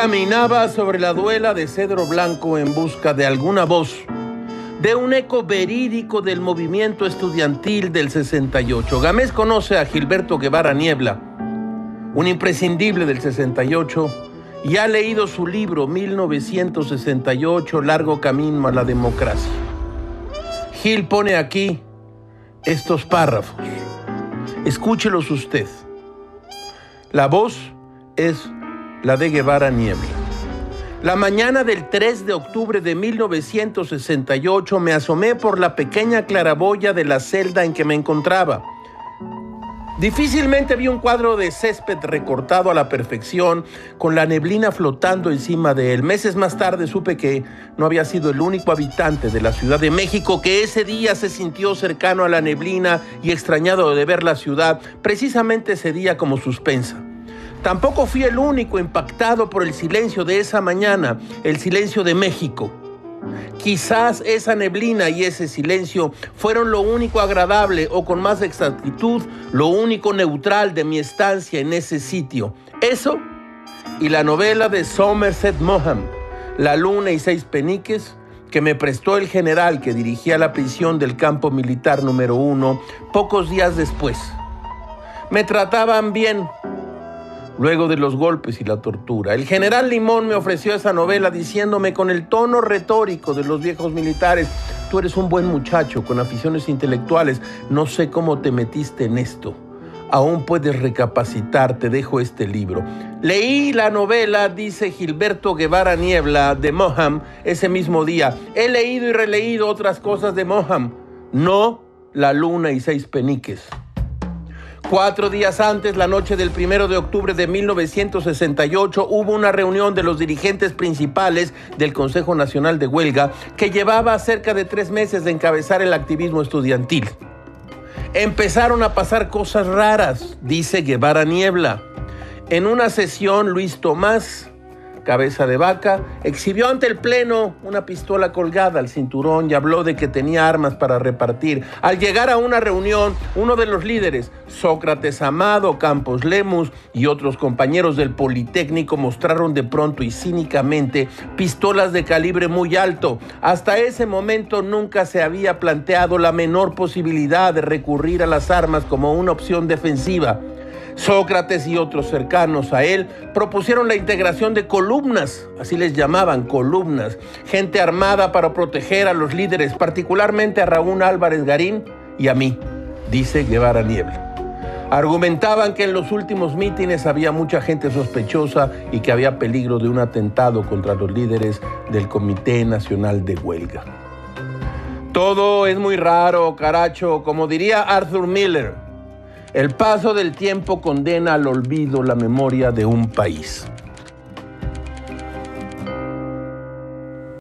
Caminaba sobre la duela de cedro blanco en busca de alguna voz, de un eco verídico del movimiento estudiantil del 68. Gámez conoce a Gilberto Guevara Niebla, un imprescindible del 68, y ha leído su libro 1968, Largo Camino a la Democracia. Gil pone aquí estos párrafos. Escúchelos usted. La voz es la de Guevara Niebla. La mañana del 3 de octubre de 1968 me asomé por la pequeña claraboya de la celda en que me encontraba. Difícilmente vi un cuadro de césped recortado a la perfección, con la neblina flotando encima de él. Meses más tarde supe que no había sido el único habitante de la Ciudad de México que ese día se sintió cercano a la neblina y extrañado de ver la ciudad, precisamente ese día como suspensa. Tampoco fui el único impactado por el silencio de esa mañana, el silencio de México. Quizás esa neblina y ese silencio fueron lo único agradable o con más exactitud lo único neutral de mi estancia en ese sitio. Eso y la novela de Somerset Maugham, La luna y seis peniques, que me prestó el general que dirigía la prisión del campo militar número uno pocos días después. Me trataban bien, luego de los golpes y la tortura. El general Limón me ofreció esa novela diciéndome con el tono retórico de los viejos militares, tú eres un buen muchacho con aficiones intelectuales, no sé cómo te metiste en esto. Aún puedes recapacitar, te dejo este libro. Leí la novela, dice Gilberto Guevara Niebla, de Moham, ese mismo día. He leído y releído otras cosas de Moham, no La luna y seis peniques. Cuatro días antes, la noche del primero de octubre de 1968, hubo una reunión de los dirigentes principales del Consejo Nacional de Huelga que llevaba cerca de tres meses de encabezar el activismo estudiantil. Empezaron a pasar cosas raras, dice Guevara Niebla. En una sesión, Luis Tomás cabeza de vaca, exhibió ante el Pleno una pistola colgada al cinturón y habló de que tenía armas para repartir. Al llegar a una reunión, uno de los líderes, Sócrates Amado, Campos Lemus y otros compañeros del Politécnico mostraron de pronto y cínicamente pistolas de calibre muy alto. Hasta ese momento nunca se había planteado la menor posibilidad de recurrir a las armas como una opción defensiva. Sócrates y otros cercanos a él propusieron la integración de columnas, así les llamaban, columnas, gente armada para proteger a los líderes, particularmente a Raúl Álvarez Garín y a mí, dice Guevara Niebla. Argumentaban que en los últimos mítines había mucha gente sospechosa y que había peligro de un atentado contra los líderes del Comité Nacional de Huelga. Todo es muy raro, caracho, como diría Arthur Miller. El paso del tiempo condena al olvido la memoria de un país.